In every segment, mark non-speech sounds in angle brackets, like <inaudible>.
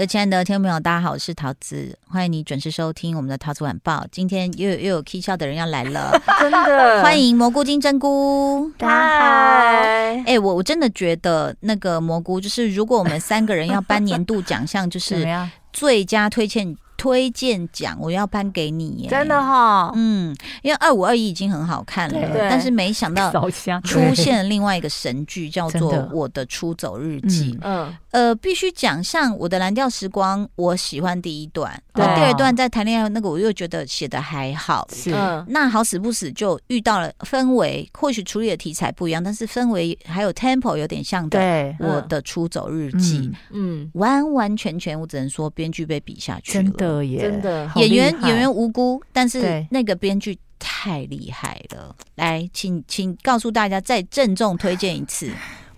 各位亲爱的听众朋友，大家好，我是桃子，欢迎你准时收听我们的桃子晚报。今天又有又有 K 笑的人要来了，<laughs> 真的欢迎蘑菇金针菇，大家好。哎、欸，我我真的觉得那个蘑菇，就是如果我们三个人要颁年度奖项，就 <laughs> 是最佳推荐。推荐奖我要颁给你耶，真的哈、哦，嗯，因为二五二一已经很好看了，但是没想到 <laughs> 出现了另外一个神剧，叫做 <laughs>《我的出走日记》。嗯，呃，必须讲，像《我的蓝调时光》，我喜欢第一段，那，第二段在谈恋爱那个，我又觉得写的还好。是，那好死不死就遇到了氛围，或许处理的题材不一样，但是氛围还有 tempo 有点像的。对，《我的出走日记》，嗯，完完全全，我只能说编剧被比下去了。真的，演员演员无辜，但是那个编剧太厉害了。来，请请告诉大家，再郑重推荐一次《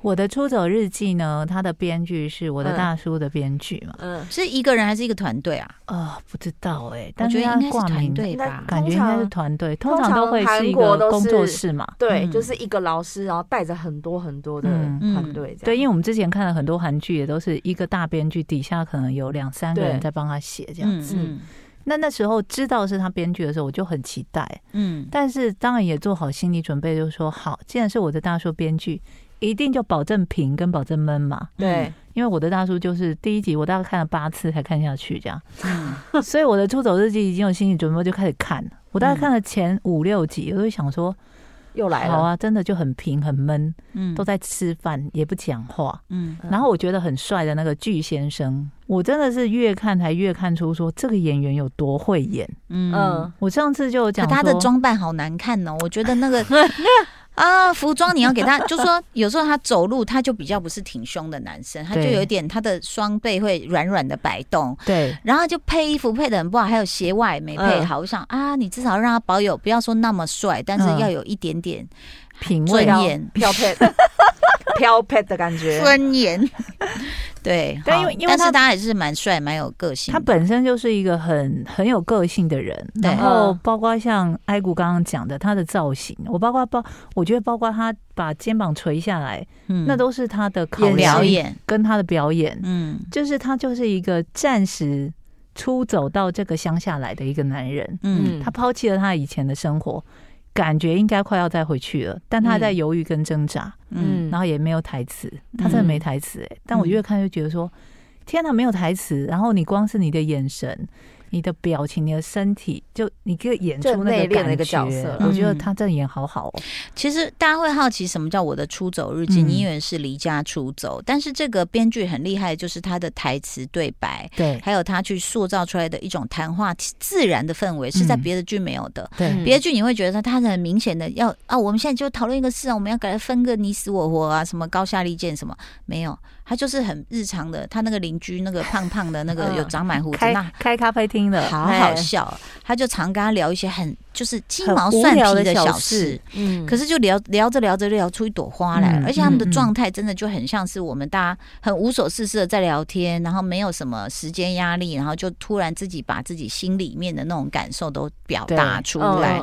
我的出走日记》呢？他的编剧是我的大叔的编剧嘛？嗯，是一个人还是一个团队啊？呃，不知道哎、欸，但是应该是团队吧？感觉应该是团队，通常都会是一个工作室嘛？对，就是一个老师，然后带着很多很多的团队。对，因为我们之前看了很多韩剧，也都是一个大编剧底下可能有两三个人在帮他写这样子。那那时候知道是他编剧的时候，我就很期待，嗯，但是当然也做好心理准备，就是说好，既然是我的大叔编剧，一定就保证平跟保证闷嘛，对，因为我的大叔就是第一集我大概看了八次才看下去这样，嗯，<laughs> 所以我的出走日记已经有心理准备，就开始看，我大概看了前五六集，我就想说。又来了，好啊，真的就很平很闷，嗯，都在吃饭也不讲话，嗯，然后我觉得很帅的那个巨先生，我真的是越看才越看出说这个演员有多会演，嗯，我上次就讲他的装扮好难看哦，我觉得那个。<laughs> <laughs> 啊，服装你要给他，就说有时候他走路他就比较不是挺胸的男生，他就有一点他的双背会软软的摆动，对，然后就配衣服配的很不好，还有鞋袜没配好，我想啊，你至少让他保有不要说那么帅，但是要有一点点品味、尊严、飘配、<laughs> 飘配的感觉，尊严。对，但因为因为他他也是蛮帅，蛮有个性。他本身就是一个很很有个性的人，然后包括像艾谷刚刚讲的他的造型，我包括包，我觉得包括他把肩膀垂下来，嗯，那都是他的考表演。跟他的表演，嗯，就是他就是一个暂时出走到这个乡下来的一个男人，嗯，他抛弃了他以前的生活。感觉应该快要再回去了，但他在犹豫跟挣扎，嗯，然后也没有台词，他真的没台词哎、欸，但我越看越觉得说，天哪，没有台词，然后你光是你的眼神。你的表情，你的身体，就你可以演出那个那个角色。我觉得他这演好好哦。其实大家会好奇什么叫我的出走日记？你以为是离家出走，但是这个编剧很厉害，就是他的台词对白，对，还有他去塑造出来的一种谈话自然的氛围，是在别的剧没有的。对，别的剧你会觉得他他很明显的要啊，我们现在就讨论一个事啊，我们要给他分个你死我活啊，什么高下立见什么没有。他就是很日常的，他那个邻居那个胖胖的那个有长满胡子，那开咖啡厅的，好好笑。他就常跟他聊一些很就是鸡毛蒜皮的小事，嗯，可是就聊聊着聊着就聊出一朵花来，而且他们的状态真的就很像是我们大家很无所事事的在聊天，然后没有什么时间压力，然后就突然自己把自己心里面的那种感受都表达出来。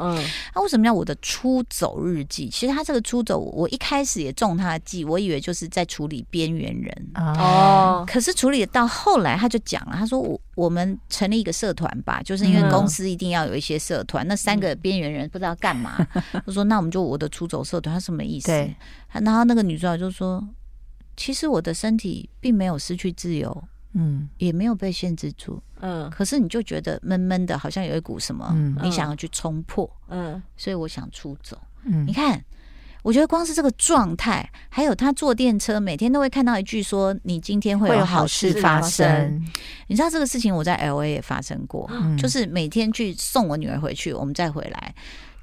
那为什么叫我的出走日记？其实他这个出走，我一开始也中他的计，我以为就是在处理边缘人。哦，可是处理到后来，他就讲了，他说我我们成立一个社团吧，就是因为公司一定要有一些社团，那三个边缘人不知道干嘛，<laughs> 他说那我们就我的出走社团，他什么意思？然后那个女主角就说，其实我的身体并没有失去自由，嗯，也没有被限制住，嗯，可是你就觉得闷闷的，好像有一股什么，你想要去冲破，嗯，所以我想出走，嗯，你看。我觉得光是这个状态，还有他坐电车，每天都会看到一句说：“你今天会有好事发生。”你知道这个事情我在 LA 也发生过，嗯、就是每天去送我女儿回去，我们再回来，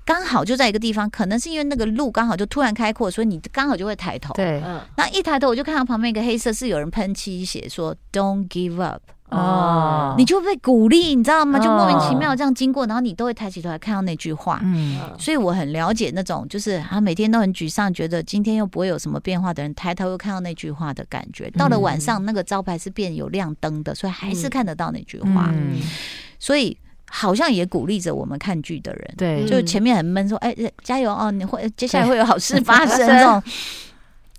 刚好就在一个地方，可能是因为那个路刚好就突然开阔，所以你刚好就会抬头。对，那一抬头我就看到旁边一个黑色是有人喷漆写说 “Don't give up”。哦，你就被鼓励，你知道吗？就莫名其妙这样经过，然后你都会抬起头来看到那句话。嗯，所以我很了解那种，就是他每天都很沮丧，觉得今天又不会有什么变化的人，抬头又看到那句话的感觉。到了晚上，那个招牌是变有亮灯的，所以还是看得到那句话。嗯，所以好像也鼓励着我们看剧的人。对，就前面很闷，说：“哎，加油哦，你会接下来会有好事发生。<laughs> ”这种。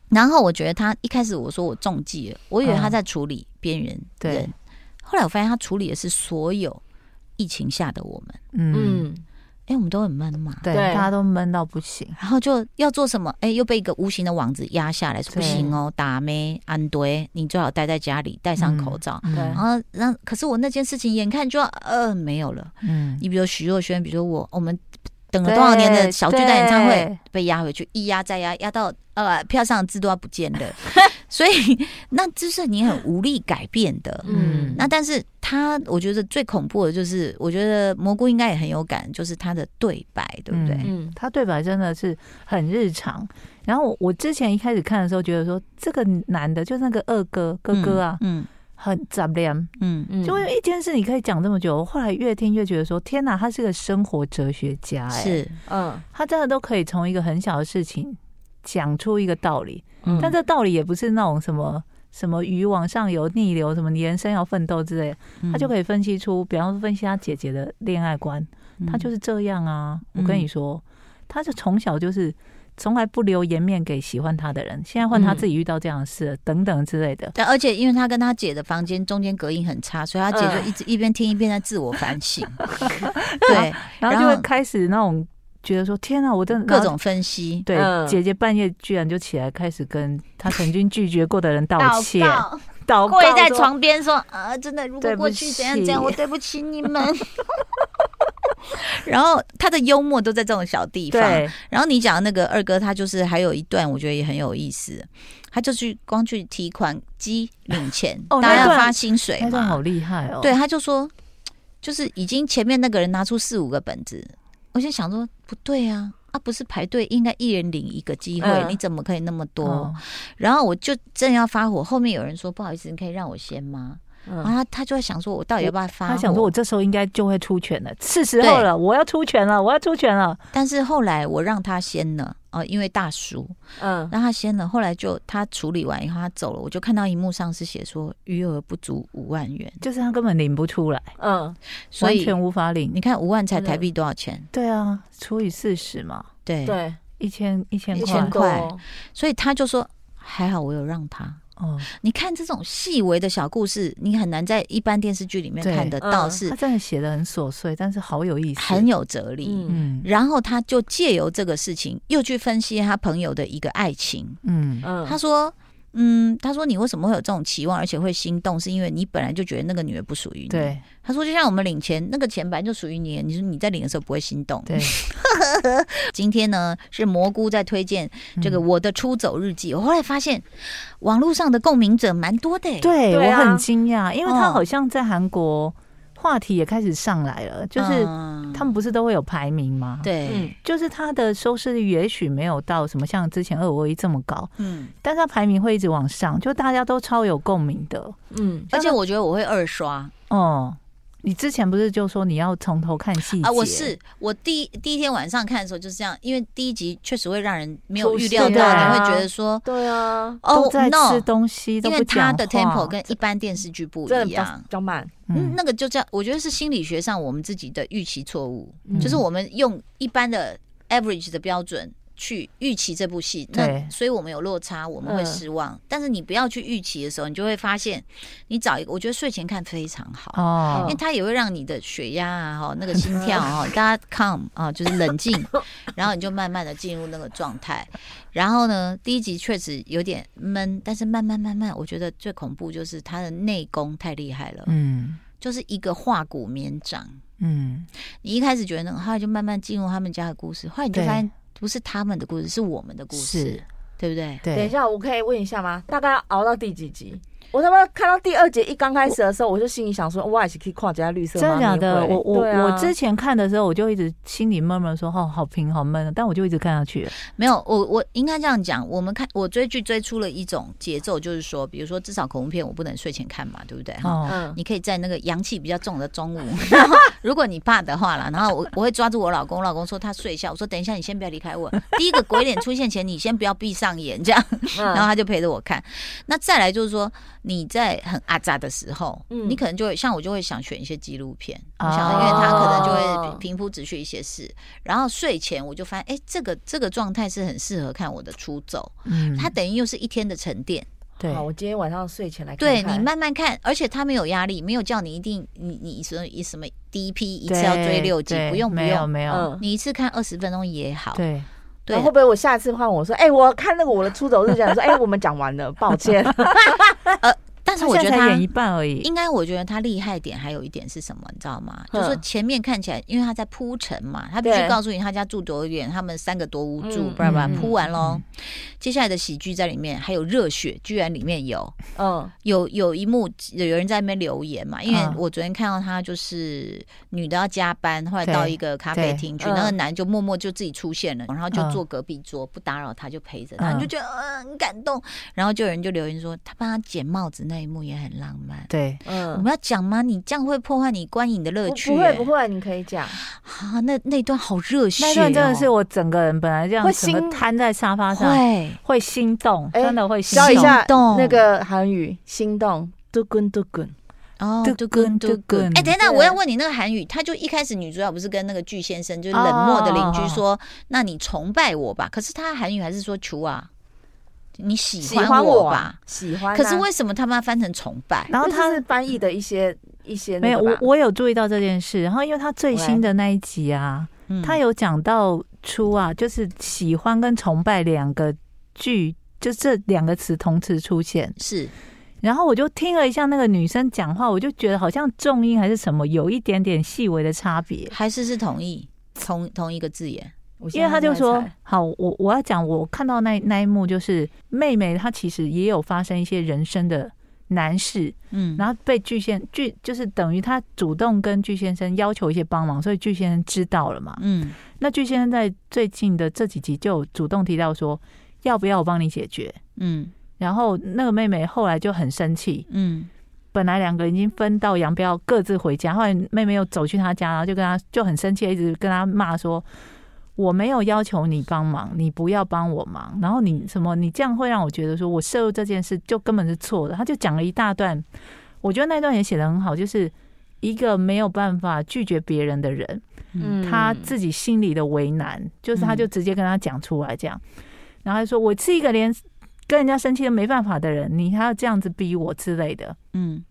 然后我觉得他一开始我说我中计了，我以为他在处理边缘人。对。后来我发现他处理的是所有疫情下的我们，嗯，哎，我们都很闷嘛，对，大家都闷到不行，然后就要做什么？哎，又被一个无形的网子压下来，说不行哦，打咩安堆，你最好待在家里，戴上口罩，然后让，可是我那件事情眼看就要呃没有了，嗯，你比如徐若瑄，比如说我，我们等了多少年的小巨蛋演唱会被压回去，一压再压，压到呃票上的字都要不见了。<laughs> 所以，<laughs> 那这是你很 <laughs> 无力改变的。嗯，那但是他，我觉得最恐怖的就是，我觉得蘑菇应该也很有感，就是他的对白，对不对？嗯，他对白真的是很日常。然后我之前一开始看的时候，觉得说这个男的，就那个二哥哥哥啊，嗯，很杂念，嗯嗯，就一件事你可以讲这么久。我后来越听越觉得说，天哪，他是个生活哲学家，哎，是，嗯，他真的都可以从一个很小的事情讲出一个道理。但这道理也不是那种什么什么鱼往上游逆流，什么你人生要奋斗之类，他就可以分析出，比方说分析他姐姐的恋爱观，他就是这样啊。我跟你说，他是从小就是从来不留颜面给喜欢他的人，现在换他自己遇到这样的事等等之类的。但而且因为他跟他姐的房间中间隔音很差，所以他姐就一直一边听一边在自我反省。<laughs> 对，然后就会开始那种。觉得说天啊，我真的各种分析。对，姐姐半夜居然就起来开始跟她曾经拒绝过的人道歉，祷告，跪在床边说啊，真的，如果过去怎样怎样，我对不起你们。<laughs> 然后他的幽默都在这种小地方。然后你讲的那个二哥，他就是还有一段，我觉得也很有意思。他就去光去提款机领钱，大家要发薪水嘛，好厉害哦。对，他就说，就是已经前面那个人拿出四五个本子。我就想说不对啊，啊不是排队应该一人领一个机会，嗯、你怎么可以那么多？嗯、然后我就正要发火，后面有人说不好意思，你可以让我先吗？然后他他就在想说，我到底要不要发？他想说，我这时候应该就会出拳了，是时候了，我要出拳了，我要出拳了。但是后来我让他先了，哦，因为大叔，嗯，让他先了。后来就他处理完以后，他走了，我就看到荧幕上是写说余额不足五万元，就是他根本领不出来，嗯，所以完全无法领。你看五万才台币多少钱？对啊，除以四十嘛，对对，一千一千一千块，所以他就说还好我有让他。哦，你看这种细微的小故事，你很难在一般电视剧里面看得到。是，他真的写的很琐碎，但是好有意思，很有哲理。嗯，然后他就借由这个事情，又去分析他朋友的一个爱情。嗯嗯，他说。嗯，他说你为什么会有这种期望，而且会心动，是因为你本来就觉得那个女人不属于你。对，他说就像我们领钱，那个钱本来就属于你，你说你在领的时候不会心动。对，<laughs> 今天呢是蘑菇在推荐这个我的出走日记，嗯、我后来发现网络上的共鸣者蛮多的。对，对啊、我很惊讶，因为他好像在韩国。话题也开始上来了，就是他们不是都会有排名吗？对，就是他的收视率也许没有到什么像之前二五一这么高，嗯，但是他排名会一直往上，就大家都超有共鸣的，嗯，而且我觉得我会二刷，哦。你之前不是就说你要从头看细节啊？我是我第一第一天晚上看的时候就是这样，因为第一集确实会让人没有预料到，你会觉得说，对啊，哦，在吃东西，因为他的 tempo 跟一般电视剧不一样，比较慢。嗯，那个就叫我觉得是心理学上我们自己的预期错误，就是我们用一般的 average 的标准。去预期这部戏，那所以我们有落差，我们会失望。嗯、但是你不要去预期的时候，你就会发现，你找一个，我觉得睡前看非常好哦，因为它也会让你的血压啊，<laughs> 哈，那个心跳啊，大家 calm 啊，就是冷静，<laughs> 然后你就慢慢的进入那个状态。然后呢，第一集确实有点闷，但是慢慢慢慢，我觉得最恐怖就是他的内功太厉害了，嗯，就是一个化骨绵掌，嗯，你一开始觉得那个，后来就慢慢进入他们家的故事，后来你就发现。不是他们的故事，是我们的故事，对不对？对。等一下，我可以问一下吗？大概要熬到第几集？我他妈看到第二节一刚开始的时候，我就心里想说，哇，也是可以跨加绿色。真的假的？我我、啊、我之前看的时候，我就一直心里闷闷说，哦，好平好闷，但我就一直看下去。没有，我我应该这样讲，我们看我追剧追出了一种节奏，就是说，比如说至少恐怖片我不能睡前看嘛，对不对？哈、嗯，你可以在那个阳气比较重的中午，<laughs> 然后如果你怕的话了，然后我我会抓住我老公，我老公说他睡一下，我说等一下你先不要离开我，第一个鬼脸出现前你先不要闭上眼，这样，然后他就陪着我看。那再来就是说你在很阿扎的时候，嗯、你可能就会像我就会想选一些纪录片，哦、想因为他可能就会平铺直叙一些事。然后睡前我就发现，哎、欸，这个这个状态是很适合看我的出走，嗯，它等于又是一天的沉淀。对，我今天晚上睡前来看，对你慢慢看，而且他没有压力，没有叫你一定你你什么什么第一批一次要追六集，不用不用，没有，没有嗯、你一次看二十分钟也好。对。对，会不会我下次换我说，哎、欸，我看那个我的出走日记，说，哎、欸，我们讲完了，抱歉。<laughs> 呃，但是我觉得他演一半而已。应该我觉得他厉害点还有一点是什么，你知道吗？就是说前面看起来，因为他在铺陈嘛，他必须告诉你他家住多远，他们三个多无助，不然不然，铺完喽。接下来的喜剧在里面，还有热血，居然里面有，嗯，<laughs> 有有一幕有人在那边留言嘛，因为我昨天看到他就是女的要加班，后来到一个咖啡厅去，那个男就默默就自己出现了，然后就坐隔壁桌不打扰他，就陪着他，你就觉得嗯很感动。然后就有人就留言说，他帮他捡帽子那一幕也很浪漫。对，嗯，我们要讲吗？你这样会破坏你观影的乐趣。不会不会，你可以讲。啊，那那段好热血，那段真的是我整个人本来这样整个瘫在沙发上。会心动，真的会心动。教一下那个韩语，心动，嘟滚嘟滚，哦，嘟滚嘟滚。哎，等等，我要问你那个韩语，他就一开始女主角不是跟那个巨先生，就是冷漠的邻居说，那你崇拜我吧？可是他韩语还是说求啊，你喜欢我吧？喜欢。可是为什么他把它翻成崇拜？然后他是翻译的一些一些没有，我我有注意到这件事。然后因为他最新的那一集啊，他有讲到出啊，就是喜欢跟崇拜两个。句就这两个词同时出现是，然后我就听了一下那个女生讲话，我就觉得好像重音还是什么有一点点细微的差别，还是是同意同同一个字眼，因为他就说好，我我要讲我看到那那一幕，就是妹妹她其实也有发生一些人生的难事，嗯，然后被巨先巨就是等于她主动跟巨先生要求一些帮忙，所以巨先生知道了嘛，嗯，那巨先生在最近的这几集就主动提到说。要不要我帮你解决？嗯，然后那个妹妹后来就很生气，嗯，本来两个人已经分道扬镳，各自回家，后来妹妹又走去他家，然后就跟他就很生气，一直跟他骂说：“我没有要求你帮忙，你不要帮我忙。然后你什么，你这样会让我觉得说我涉入这件事就根本是错的。”他就讲了一大段，我觉得那段也写得很好，就是一个没有办法拒绝别人的人，嗯，他自己心里的为难，就是他就直接跟他讲出来这样。然后他说：“我是一个连跟人家生气都没办法的人，你还要这样子逼我之类的。”嗯，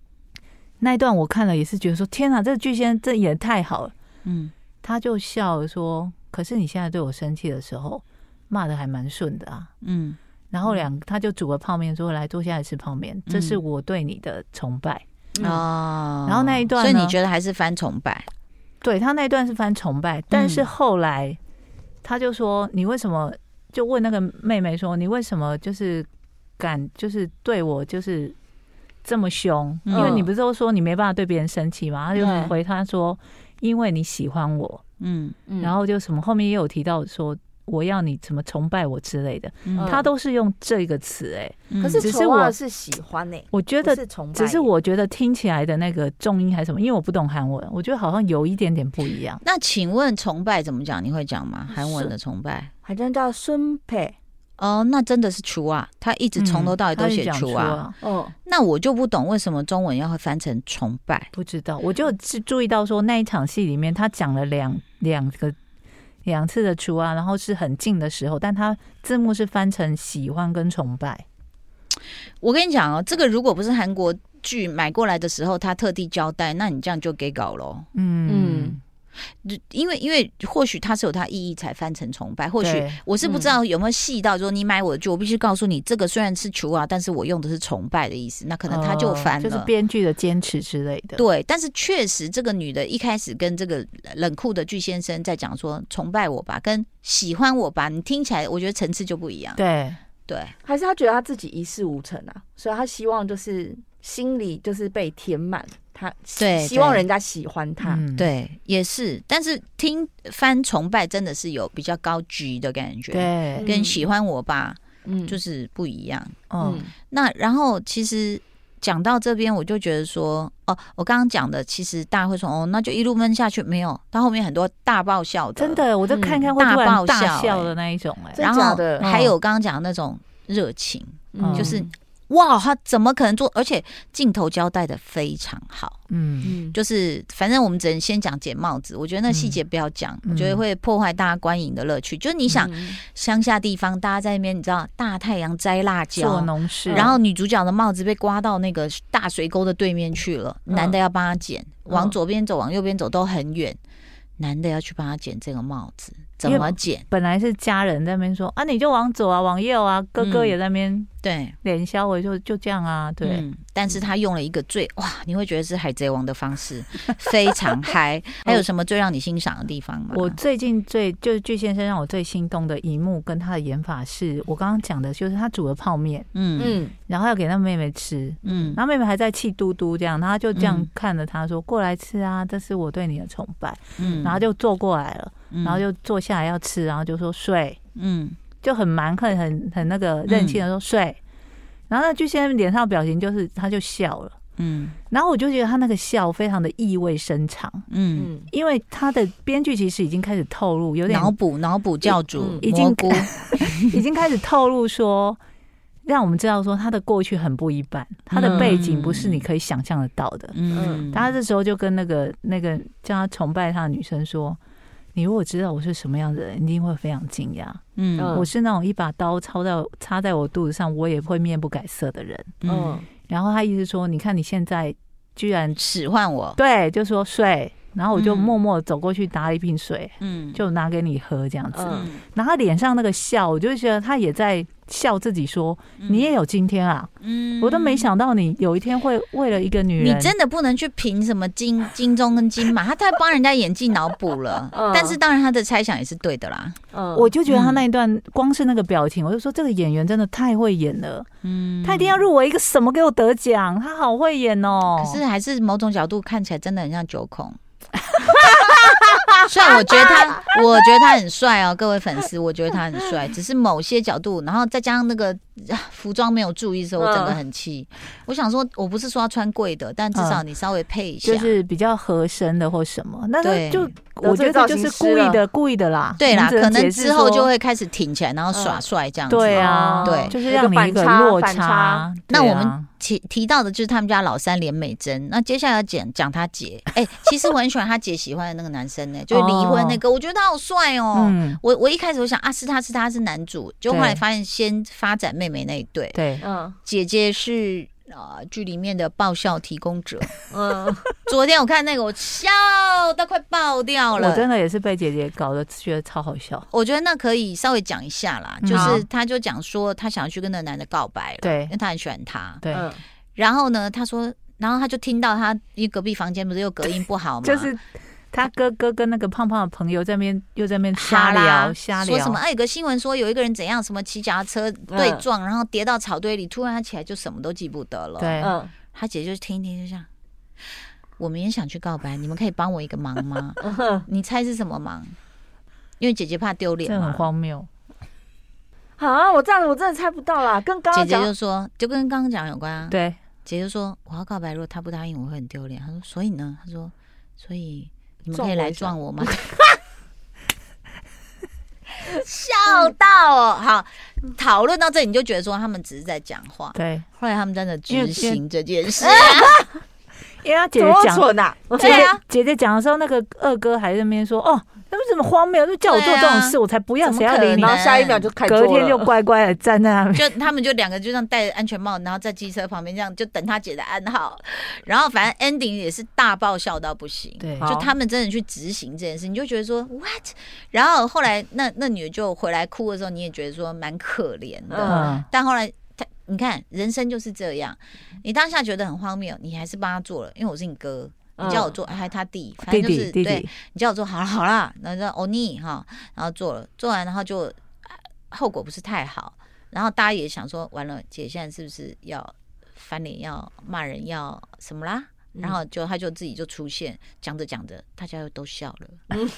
那一段我看了也是觉得说：“天哪，这个巨仙这演得太好了。”嗯，他就笑了说：“可是你现在对我生气的时候，骂的还蛮顺的啊。”嗯，然后两他就煮了泡面说：“来坐下来吃泡面，这是我对你的崇拜。嗯”哦，然后那一段，所以你觉得还是翻崇拜？对，他那一段是翻崇拜，但是后来他就说：“你为什么？”就问那个妹妹说：“你为什么就是敢就是对我就是这么凶？因为你不是都说你没办法对别人生气吗？”他就回他说：“因为你喜欢我。”嗯，然后就什么后面也有提到说我要你怎么崇拜我之类的，他都是用这个词哎。可是只是我是喜欢哎，我觉得只是我觉得听起来的那个重音还是什么，因为我不懂韩文，我觉得好像有一点点不一样。那请问崇拜怎么讲？你会讲吗？韩文的崇拜？好像叫孙佩哦，那真的是厨啊，他一直从头到尾都写厨啊。哦、嗯，那我就不懂为什么中文要会翻成崇拜？不知道，我就是注意到说那一场戏里面他讲了两两个两次的厨啊，然后是很近的时候，但他字幕是翻成喜欢跟崇拜。我跟你讲哦，这个如果不是韩国剧买过来的时候，他特地交代，那你这样就给搞喽。嗯。嗯因为因为或许它是有它意义才翻成崇拜，或许我是不知道有没有细到说你买我的剧，我必须告诉你这个虽然是求啊，但是我用的是崇拜的意思，那可能他就翻了，就是编剧的坚持之类的。对，但是确实这个女的一开始跟这个冷酷的巨先生在讲说崇拜我吧，跟喜欢我吧，你听起来我觉得层次就不一样。对对，还是他觉得他自己一事无成啊，所以他希望就是心里就是被填满，他对希望人家喜欢他，对，对，也是。但是听翻崇拜真的是有比较高级的感觉，对，跟喜欢我吧，嗯，就是不一样。嗯，那然后其实。讲到这边，我就觉得说，哦，我刚刚讲的，其实大家会说，哦，那就一路闷下去，没有，到后面很多大爆笑的，真的，我就看看会大爆笑的那一种，哎，然后还有刚刚讲的那种热情，就是。哇，他怎么可能做？而且镜头交代的非常好，嗯，就是反正我们只能先讲捡帽子。我觉得那细节不要讲，嗯、我觉得会破坏大家观影的乐趣。嗯、就是你想乡下地方，大家在那边，你知道大太阳摘辣椒，做农事，然后女主角的帽子被刮到那个大水沟的对面去了，嗯、男的要帮他捡，往左边走，往右边走都很远，男的要去帮他捡这个帽子。怎么捡？本来是家人在那边说啊，你就往左啊，往右啊，哥哥也在那边、嗯、对脸消我就就这样啊，对、嗯。但是他用了一个最哇，你会觉得是海贼王的方式，非常嗨。<laughs> 还有什么最让你欣赏的地方吗？我最近最就是巨先生让我最心动的一幕，跟他的演法是我刚刚讲的，就是他煮了泡面，嗯嗯，然后要给他妹妹吃，嗯，然后妹妹还在气嘟嘟这样，然后他就这样看着他说：“过来吃啊，这是我对你的崇拜。”嗯，然后就坐过来了。然后就坐下来要吃，然后就说睡，嗯，就很蛮横、很很那个任性的说睡。嗯、然后呢，就现在脸上的表情就是他就笑了，嗯。然后我就觉得他那个笑非常的意味深长，嗯，因为他的编剧其实已经开始透露，有点脑补脑补教主已经 <laughs> 已经开始透露说，让我们知道说他的过去很不一般，他的背景不是你可以想象得到的，嗯。他这时候就跟那个那个叫他崇拜他的女生说。你如果知道我是什么样的人，一定会非常惊讶。嗯，我是那种一把刀插在插在我肚子上，我也会面不改色的人。嗯，然后他意思说，你看你现在居然使唤我，对，就说睡，然后我就默默走过去拿了一瓶水，嗯，就拿给你喝这样子。嗯，然后他脸上那个笑，我就觉得他也在。笑自己说：“你也有今天啊！嗯，我都没想到你有一天会为了一个女人。你真的不能去评什么金 <laughs> 金钟跟金马，他太帮人家演技脑补了。<laughs> 但是当然他的猜想也是对的啦。嗯，我就觉得他那一段光是那个表情，我就说这个演员真的太会演了。嗯，他一定要入围一个什么给我得奖，他好会演哦。可是还是某种角度看起来真的很像九孔。” <laughs> 虽然我觉得他，我觉得他很帅哦，各位粉丝，我觉得他很帅，只是某些角度，然后再加上那个 <sighs> 服装没有注意的时候，我真的很气。我想说，我不是说要穿贵的，但至少你稍微配一下，就是比较合身的或什么。那就我觉得就是故意的，故意的啦。对啦，可能之后就会开始挺起来，然后耍帅这样子。对啊，对，就是让你一个落差。那我们。提提到的就是他们家老三连美珍，那接下来要讲讲他姐。哎、欸，<laughs> 其实我很喜欢他姐喜欢的那个男生呢、欸，就是离婚那个，我觉得他好帅哦、喔。嗯、我我一开始我想啊，是他是他是男主，就后来发现先发展妹妹那一对。对，嗯，姐姐是啊剧里面的爆笑提供者。<laughs> 嗯，昨天我看那个，我笑到快爆掉了。我真的也是被姐姐搞得觉得超好笑。我觉得那可以稍微讲一下啦，就是她就讲说她想要去跟那个男的告白了，对，因为她很喜欢他。对。然后呢，她说，然后她就听到他因为隔壁房间不是又隔音不好 <laughs> 吗？就是他哥哥跟那个胖胖的朋友在那边又在那边瞎聊瞎聊，说什么？哎，有个新闻说有一个人怎样，什么骑脚踏车对撞，然后跌到草堆里，突然他起来就什么都记不得了。对，嗯，他姐就听一听就这样，我们也想去告白，你们可以帮我一个忙吗？你猜是什么忙？因为姐姐怕丢脸，这很荒谬。啊，我这样我真的猜不到啦。跟刚刚姐姐就说，就跟刚刚讲有关啊。对。姐就说：“我要告白，如果他不答应，我会很丢脸。”她说：“所以呢？”她说：“所以你们可以来撞我吗？” <laughs> 笑到哦，好，讨论到这里，你就觉得说他们只是在讲话。对，后来他们真的执行这件事。<laughs> 因为他姐姐讲，对啊，姐姐讲的时候，那个二哥还在那边说：“哦。”那为什么荒谬？就叫我做这种事，啊、我才不要！谁要理你？然后下一秒就开，隔天就乖乖的站在那边。就他们就两个就这样戴着安全帽，然后在机车旁边这样就等他姐的暗号。然后反正 ending 也是大爆笑到不行。对，就他们真的去执行这件事，你就觉得说 what？然后后来那那女的就回来哭的时候，你也觉得说蛮可怜的。嗯。但后来他，你看人生就是这样，你当下觉得很荒谬，你还是帮他做了，因为我是你哥。你叫我做，还他弟，反正就是对。你叫我做好了好了，然后说欧尼哈，然后做了，做完然后就后果不是太好，然后大家也想说，完了，姐现在是不是要翻脸，要骂人，要什么啦？然后就他就自己就出现，讲着讲着，大家又都笑了。嗯，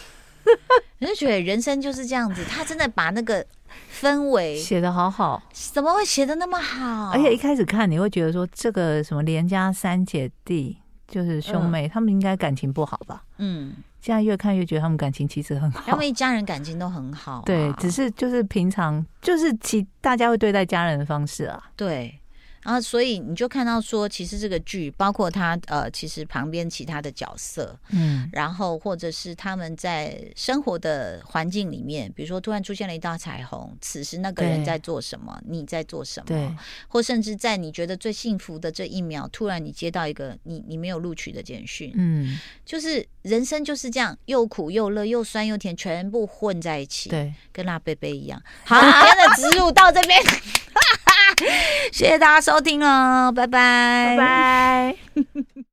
<laughs> 你就觉得人生就是这样子，他真的把那个氛围 <laughs> 写的好好，怎么会写的那么好？而且一开始看你会觉得说，这个什么连家三姐弟就是兄妹，嗯、他们应该感情不好吧？嗯，现在越看越觉得他们感情其实很好，他们一家人感情都很好，啊。对，只是就是平常就是其大家会对待家人的方式啊，对。然后，所以你就看到说，其实这个剧包括他呃，其实旁边其他的角色，嗯，然后或者是他们在生活的环境里面，比如说突然出现了一道彩虹，此时那个人在做什么，你在做什么，对，或甚至在你觉得最幸福的这一秒，突然你接到一个你你没有录取的简讯，嗯，就是人生就是这样，又苦又乐，又酸又甜，全部混在一起，对，跟辣贝贝一样。<laughs> 好，今天的植入到这边。<laughs> 谢谢大家收听哦，拜拜，拜拜。